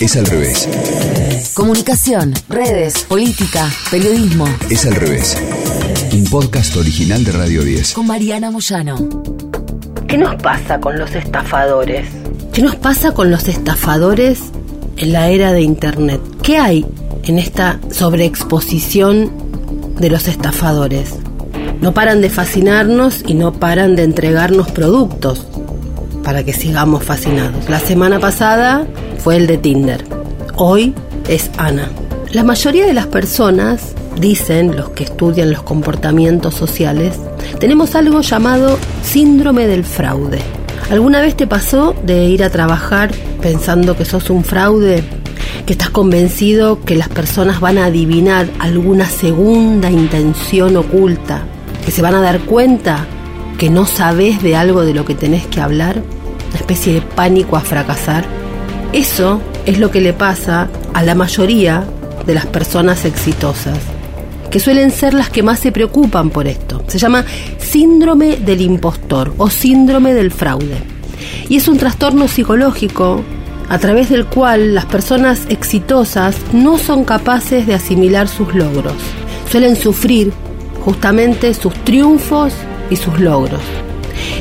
Es al revés. Comunicación, redes, política, periodismo. Es al revés. Un podcast original de Radio 10. Con Mariana Moyano. ¿Qué nos pasa con los estafadores? ¿Qué nos pasa con los estafadores en la era de Internet? ¿Qué hay en esta sobreexposición de los estafadores? No paran de fascinarnos y no paran de entregarnos productos para que sigamos fascinados. La semana pasada fue el de Tinder. Hoy es Ana. La mayoría de las personas, dicen los que estudian los comportamientos sociales, tenemos algo llamado síndrome del fraude. ¿Alguna vez te pasó de ir a trabajar pensando que sos un fraude? ¿Que estás convencido que las personas van a adivinar alguna segunda intención oculta? ¿Que se van a dar cuenta que no sabes de algo de lo que tenés que hablar? Una especie de pánico a fracasar. Eso es lo que le pasa a la mayoría de las personas exitosas, que suelen ser las que más se preocupan por esto. Se llama síndrome del impostor o síndrome del fraude. Y es un trastorno psicológico a través del cual las personas exitosas no son capaces de asimilar sus logros. Suelen sufrir justamente sus triunfos y sus logros.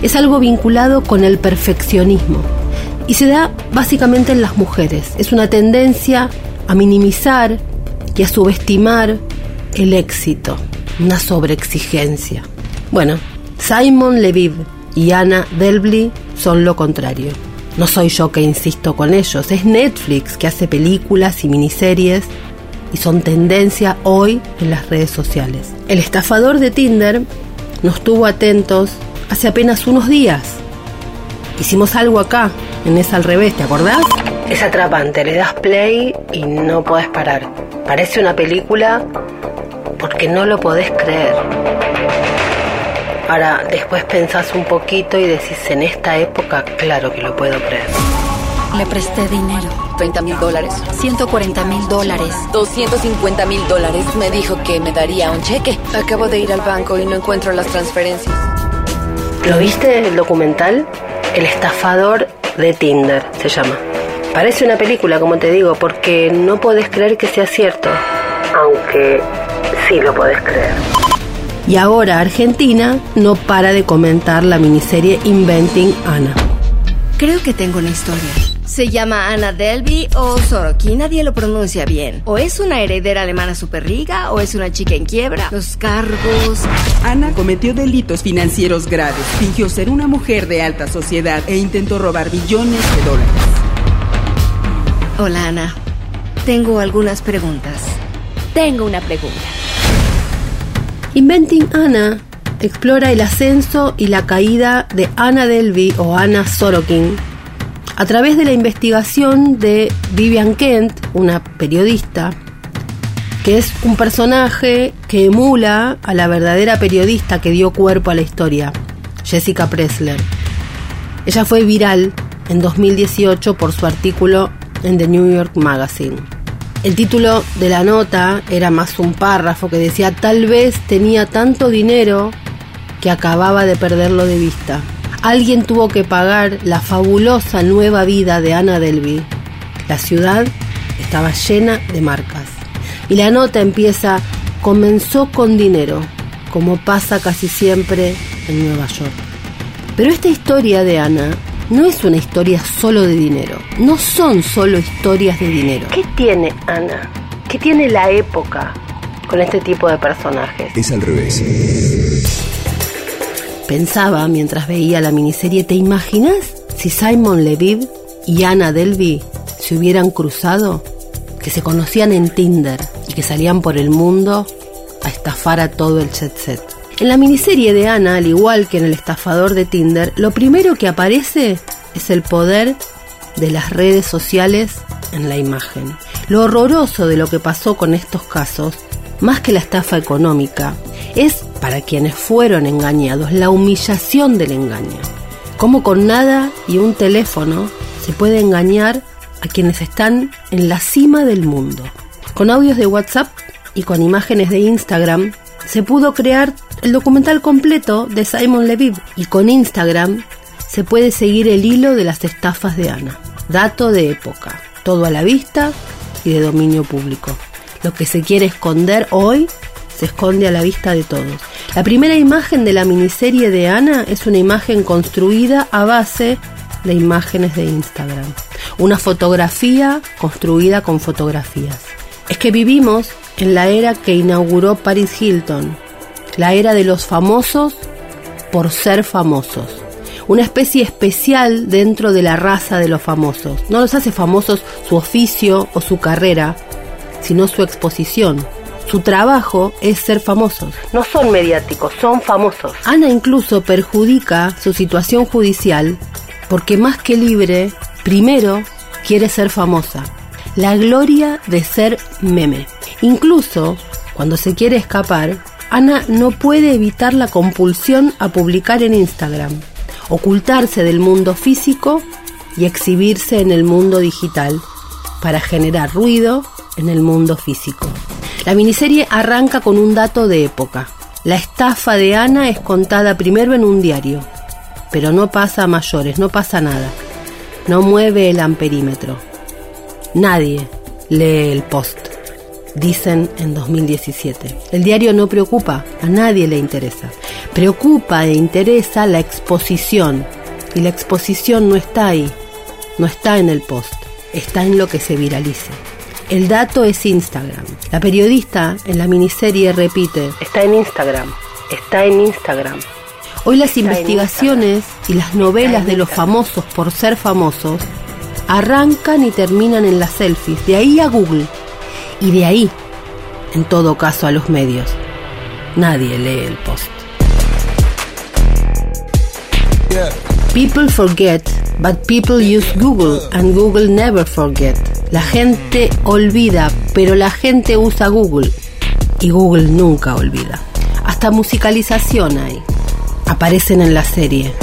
Es algo vinculado con el perfeccionismo y se da básicamente en las mujeres. Es una tendencia a minimizar y a subestimar el éxito, una sobreexigencia. Bueno, Simon Leviv y Anna Delvey son lo contrario. No soy yo que insisto con ellos, es Netflix que hace películas y miniseries y son tendencia hoy en las redes sociales. El estafador de Tinder nos tuvo atentos hace apenas unos días. Hicimos algo acá, en esa al revés, ¿te acordás? Es atrapante, le das play y no podés parar. Parece una película porque no lo podés creer. Ahora, después pensás un poquito y decís, en esta época, claro que lo puedo creer. Le presté dinero. 30 mil dólares. 140 mil dólares. 250 mil dólares. Me dijo que me daría un cheque. Acabo de ir al banco y no encuentro las transferencias. ¿Lo viste el documental? El estafador de Tinder se llama. Parece una película, como te digo, porque no podés creer que sea cierto. Aunque sí lo podés creer. Y ahora Argentina no para de comentar la miniserie Inventing Anna. Creo que tengo una historia. Se llama Anna Delby o Soroki, nadie lo pronuncia bien. O es una heredera alemana súper rica o es una chica en quiebra. Los cargos. Ana cometió delitos financieros graves, fingió ser una mujer de alta sociedad e intentó robar billones de dólares. Hola Ana, tengo algunas preguntas. Tengo una pregunta. Inventing Anna explora el ascenso y la caída de Anna Delvey o Anna Sorokin a través de la investigación de Vivian Kent, una periodista, que es un personaje que emula a la verdadera periodista que dio cuerpo a la historia, Jessica Pressler. Ella fue viral en 2018 por su artículo en The New York Magazine. El título de la nota era más un párrafo que decía tal vez tenía tanto dinero que acababa de perderlo de vista. Alguien tuvo que pagar la fabulosa nueva vida de Anna Delby. La ciudad estaba llena de marcas. Y la nota empieza, comenzó con dinero, como pasa casi siempre en Nueva York. Pero esta historia de Ana no es una historia solo de dinero. No son solo historias de dinero. ¿Qué tiene Ana? ¿Qué tiene la época con este tipo de personajes? Es al revés. Pensaba mientras veía la miniserie, ¿te imaginas si Simon Leviv y Anna Delvey se hubieran cruzado? Que se conocían en Tinder y que salían por el mundo a estafar a todo el jet set. En la miniserie de Ana, al igual que en el estafador de Tinder, lo primero que aparece es el poder de las redes sociales en la imagen. Lo horroroso de lo que pasó con estos casos, más que la estafa económica, es, para quienes fueron engañados, la humillación del engaño. Cómo con nada y un teléfono se puede engañar a quienes están en la cima del mundo. Con audios de WhatsApp y con imágenes de Instagram se pudo crear el documental completo de Simon Leviv y con Instagram se puede seguir el hilo de las estafas de Ana. Dato de época. todo a la vista y de dominio público. Lo que se quiere esconder hoy se esconde a la vista de todos. La primera imagen de la miniserie de Ana es una imagen construida a base de imágenes de Instagram. Una fotografía construida con fotografías. Es que vivimos en la era que inauguró Paris Hilton, la era de los famosos por ser famosos. Una especie especial dentro de la raza de los famosos. No los hace famosos su oficio o su carrera, sino su exposición. Su trabajo es ser famosos. No son mediáticos, son famosos. Ana incluso perjudica su situación judicial porque más que libre, primero quiere ser famosa. La gloria de ser meme. Incluso cuando se quiere escapar, Ana no puede evitar la compulsión a publicar en Instagram, ocultarse del mundo físico y exhibirse en el mundo digital para generar ruido en el mundo físico. La miniserie arranca con un dato de época. La estafa de Ana es contada primero en un diario, pero no pasa a mayores, no pasa nada. No mueve el amperímetro. Nadie lee el post, dicen en 2017. El diario no preocupa, a nadie le interesa. Preocupa e interesa la exposición, y la exposición no está ahí, no está en el post, está en lo que se viralice. El dato es Instagram. La periodista en la miniserie repite, Está en Instagram, está en Instagram. Hoy las investigaciones y las novelas de los famosos por ser famosos arrancan y terminan en las selfies, de ahí a Google y de ahí, en todo caso, a los medios. Nadie lee el post. People forget, but people use Google and Google never forget. La gente olvida, pero la gente usa Google y Google nunca olvida. Hasta musicalización hay. Aparecen en la serie.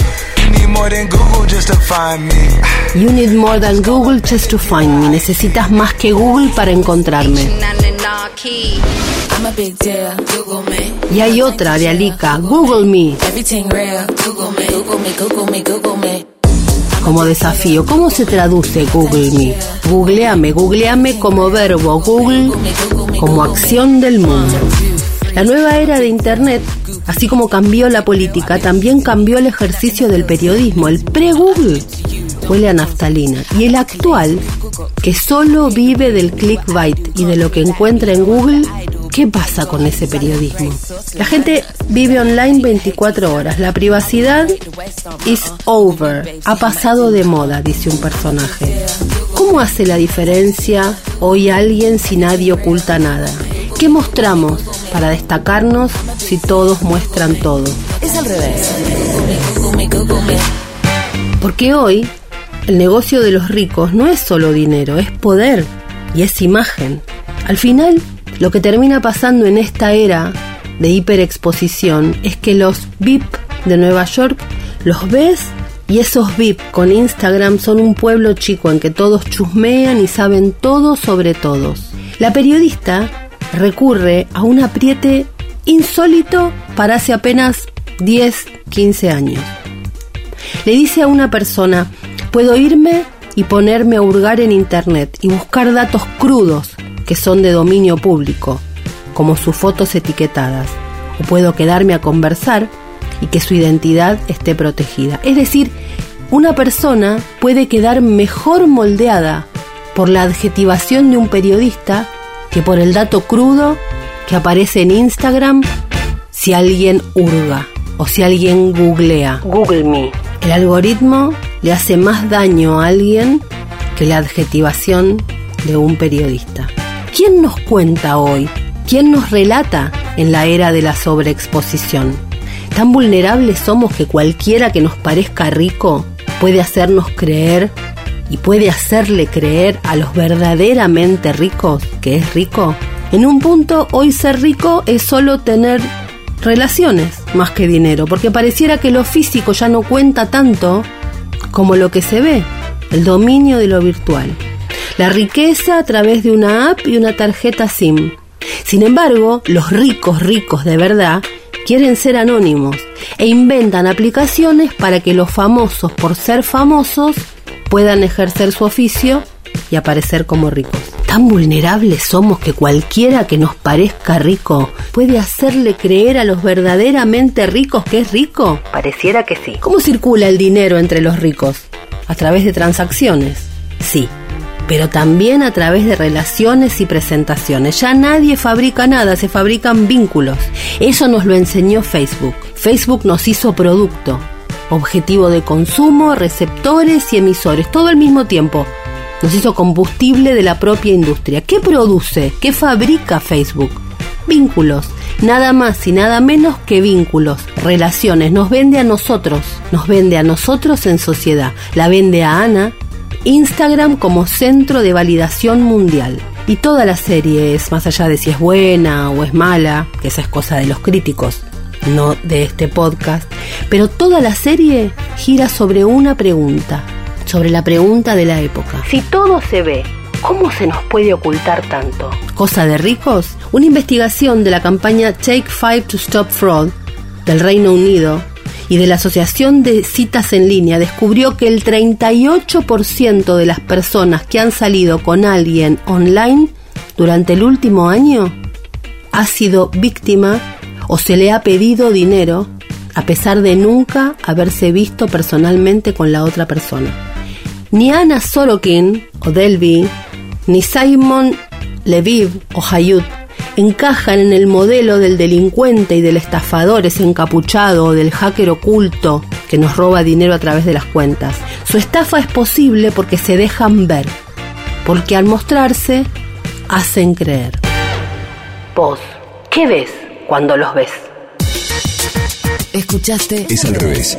You need more than Google just to find me. Necesitas más que Google para encontrarme. Y hay otra de Alika, Google Me. Como desafío, ¿cómo se traduce Google Me? Googleame, googleame como verbo, Google como acción del mundo. La nueva era de Internet, así como cambió la política, también cambió el ejercicio del periodismo. El pre-Google huele a naftalina. Y el actual, que solo vive del clickbait y de lo que encuentra en Google, ¿qué pasa con ese periodismo? La gente vive online 24 horas. La privacidad is over. Ha pasado de moda, dice un personaje. ¿Cómo hace la diferencia hoy alguien si nadie oculta nada? ¿Qué mostramos para destacarnos si todos muestran todo? Es al revés. Porque hoy el negocio de los ricos no es solo dinero, es poder y es imagen. Al final, lo que termina pasando en esta era de hiperexposición es que los VIP de Nueva York los ves y esos VIP con Instagram son un pueblo chico en que todos chusmean y saben todo sobre todos. La periodista recurre a un apriete insólito para hace apenas 10, 15 años. Le dice a una persona, puedo irme y ponerme a hurgar en Internet y buscar datos crudos que son de dominio público, como sus fotos etiquetadas, o puedo quedarme a conversar y que su identidad esté protegida. Es decir, una persona puede quedar mejor moldeada por la adjetivación de un periodista que por el dato crudo que aparece en Instagram si alguien hurga o si alguien googlea. Google Me. El algoritmo le hace más daño a alguien que la adjetivación de un periodista. ¿Quién nos cuenta hoy? ¿Quién nos relata en la era de la sobreexposición? Tan vulnerables somos que cualquiera que nos parezca rico puede hacernos creer y puede hacerle creer a los verdaderamente ricos que es rico. En un punto, hoy ser rico es solo tener relaciones más que dinero, porque pareciera que lo físico ya no cuenta tanto como lo que se ve, el dominio de lo virtual. La riqueza a través de una app y una tarjeta SIM. Sin embargo, los ricos ricos de verdad quieren ser anónimos e inventan aplicaciones para que los famosos por ser famosos puedan ejercer su oficio y aparecer como ricos. Tan vulnerables somos que cualquiera que nos parezca rico puede hacerle creer a los verdaderamente ricos que es rico. Pareciera que sí. ¿Cómo circula el dinero entre los ricos? A través de transacciones. Sí, pero también a través de relaciones y presentaciones. Ya nadie fabrica nada, se fabrican vínculos. Eso nos lo enseñó Facebook. Facebook nos hizo producto, objetivo de consumo, receptores y emisores, todo al mismo tiempo. Nos hizo combustible de la propia industria. ¿Qué produce? ¿Qué fabrica Facebook? Vínculos. Nada más y nada menos que vínculos, relaciones. Nos vende a nosotros, nos vende a nosotros en sociedad. La vende a Ana, Instagram como centro de validación mundial. Y toda la serie es, más allá de si es buena o es mala, que esa es cosa de los críticos, no de este podcast, pero toda la serie gira sobre una pregunta, sobre la pregunta de la época. Si todo se ve, ¿cómo se nos puede ocultar tanto? ¿Cosa de ricos? Una investigación de la campaña Take Five to Stop Fraud del Reino Unido y de la Asociación de Citas en Línea descubrió que el 38% de las personas que han salido con alguien online durante el último año ha sido víctima o se le ha pedido dinero a pesar de nunca haberse visto personalmente con la otra persona. Ni Ana Sorokin o Delby, ni Simon Leviv o Hayut encajan en el modelo del delincuente y del estafador, ese encapuchado o del hacker oculto que nos roba dinero a través de las cuentas. Su estafa es posible porque se dejan ver, porque al mostrarse hacen creer. Vos, ¿qué ves cuando los ves? Escuchaste Es al revés.